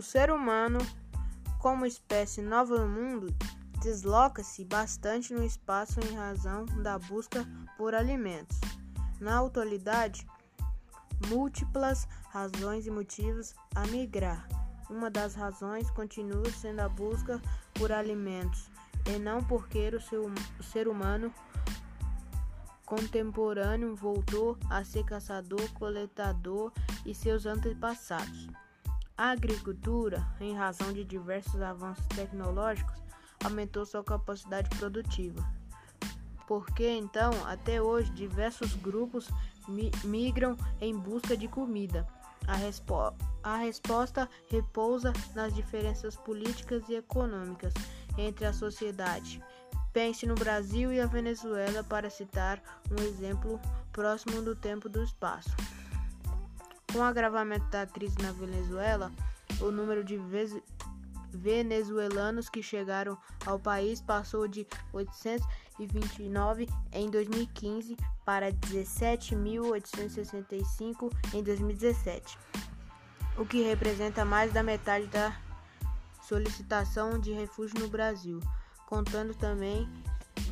ser humano, como espécie nova no mundo, desloca-se bastante no espaço em razão da busca por alimentos. Na atualidade, múltiplas razões e motivos a migrar. Uma das razões continua sendo a busca por alimentos, e não porque o, o ser humano contemporâneo voltou a ser caçador-coletador e seus antepassados. A agricultura, em razão de diversos avanços tecnológicos, aumentou sua capacidade produtiva. Porque então, até hoje, diversos grupos mi migram em busca de comida. A, respo a resposta repousa nas diferenças políticas e econômicas entre a sociedade. Pense no Brasil e a Venezuela para citar um exemplo próximo do tempo do espaço. Com o agravamento da crise na Venezuela, o número de venezuelanos que chegaram ao país passou de 829 em 2015 para 17.865 em 2017, o que representa mais da metade da solicitação de refúgio no Brasil, contando também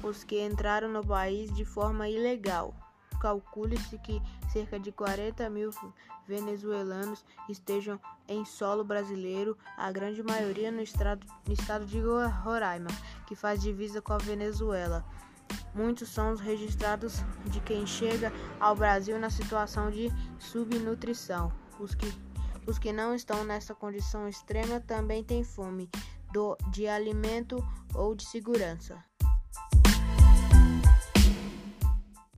os que entraram no país de forma ilegal. Calcule-se que cerca de 40 mil venezuelanos estejam em solo brasileiro, a grande maioria no estado, no estado de Roraima, que faz divisa com a Venezuela. Muitos são os registrados de quem chega ao Brasil na situação de subnutrição. Os que, os que não estão nessa condição extrema também têm fome do, de alimento ou de segurança.